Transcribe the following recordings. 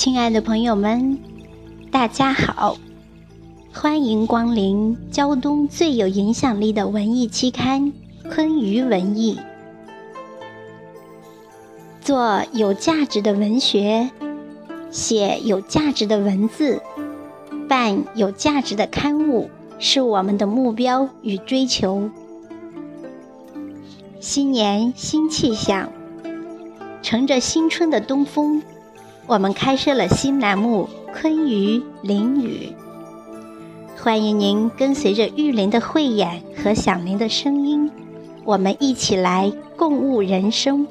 亲爱的朋友们，大家好，欢迎光临胶东最有影响力的文艺期刊《昆鱼文艺》。做有价值的文学，写有价值的文字，办有价值的刊物，是我们的目标与追求。新年新气象，乘着新春的东风。我们开设了新栏目《昆鱼林语》，欢迎您跟随着玉林的慧眼和响铃的声音，我们一起来共悟人生。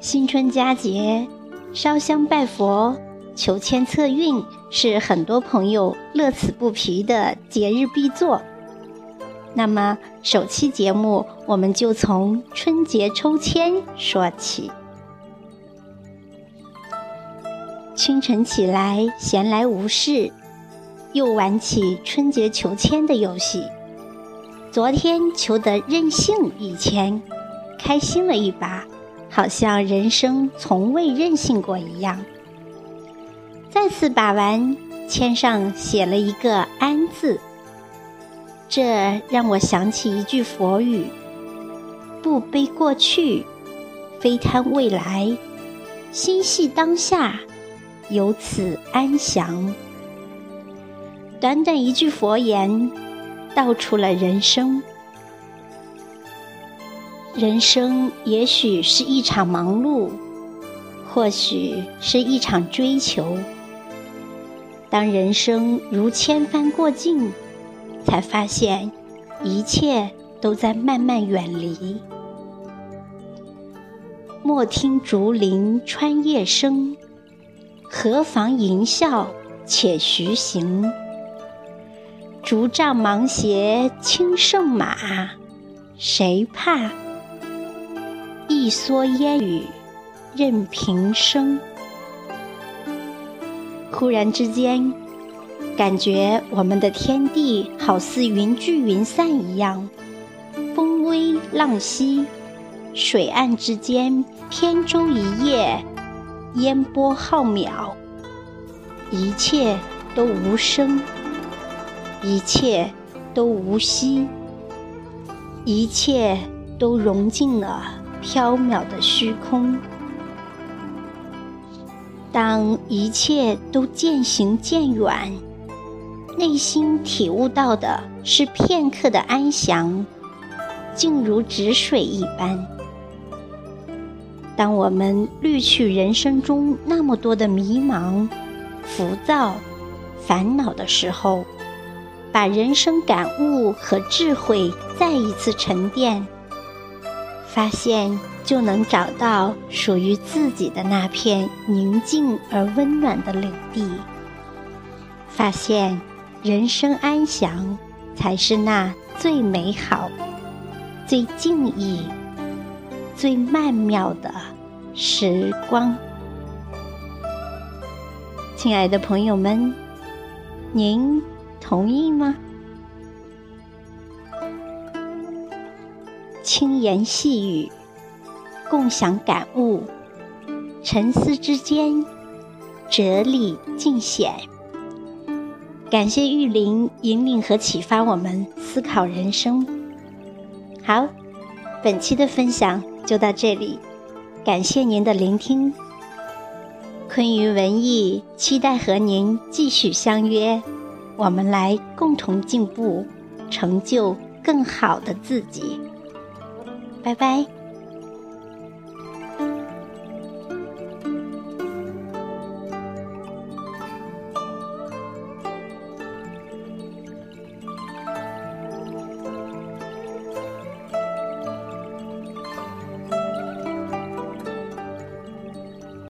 新春佳节，烧香拜佛、求签测运，是很多朋友乐此不疲的节日必做。那么，首期节目我们就从春节抽签说起。清晨起来闲来无事，又玩起春节求签的游戏。昨天求得任性一签，开心了一把，好像人生从未任性过一样。再次把玩，签上写了一个“安”字，这让我想起一句佛语：“不悲过去，非贪未来，心系当下。”由此安详。短短一句佛言，道出了人生。人生也许是一场忙碌，或许是一场追求。当人生如千帆过尽，才发现一切都在慢慢远离。莫听竹林穿叶声。何妨吟啸且徐行？竹杖芒鞋轻胜马，谁怕？一蓑烟雨任平生。忽然之间，感觉我们的天地好似云聚云散一样，风微浪息，水岸之间扁舟一叶。烟波浩渺，一切都无声，一切都无息，一切都融进了缥缈的虚空。当一切都渐行渐远，内心体悟到的是片刻的安详，静如止水一般。当我们滤去人生中那么多的迷茫、浮躁、烦恼的时候，把人生感悟和智慧再一次沉淀，发现就能找到属于自己的那片宁静而温暖的领地。发现人生安详才是那最美好、最静谧。最曼妙的时光，亲爱的朋友们，您同意吗？轻言细语，共享感悟，沉思之间，哲理尽显。感谢玉林引领和启发我们思考人生。好，本期的分享。就到这里，感谢您的聆听。坤舆文艺期待和您继续相约，我们来共同进步，成就更好的自己。拜拜。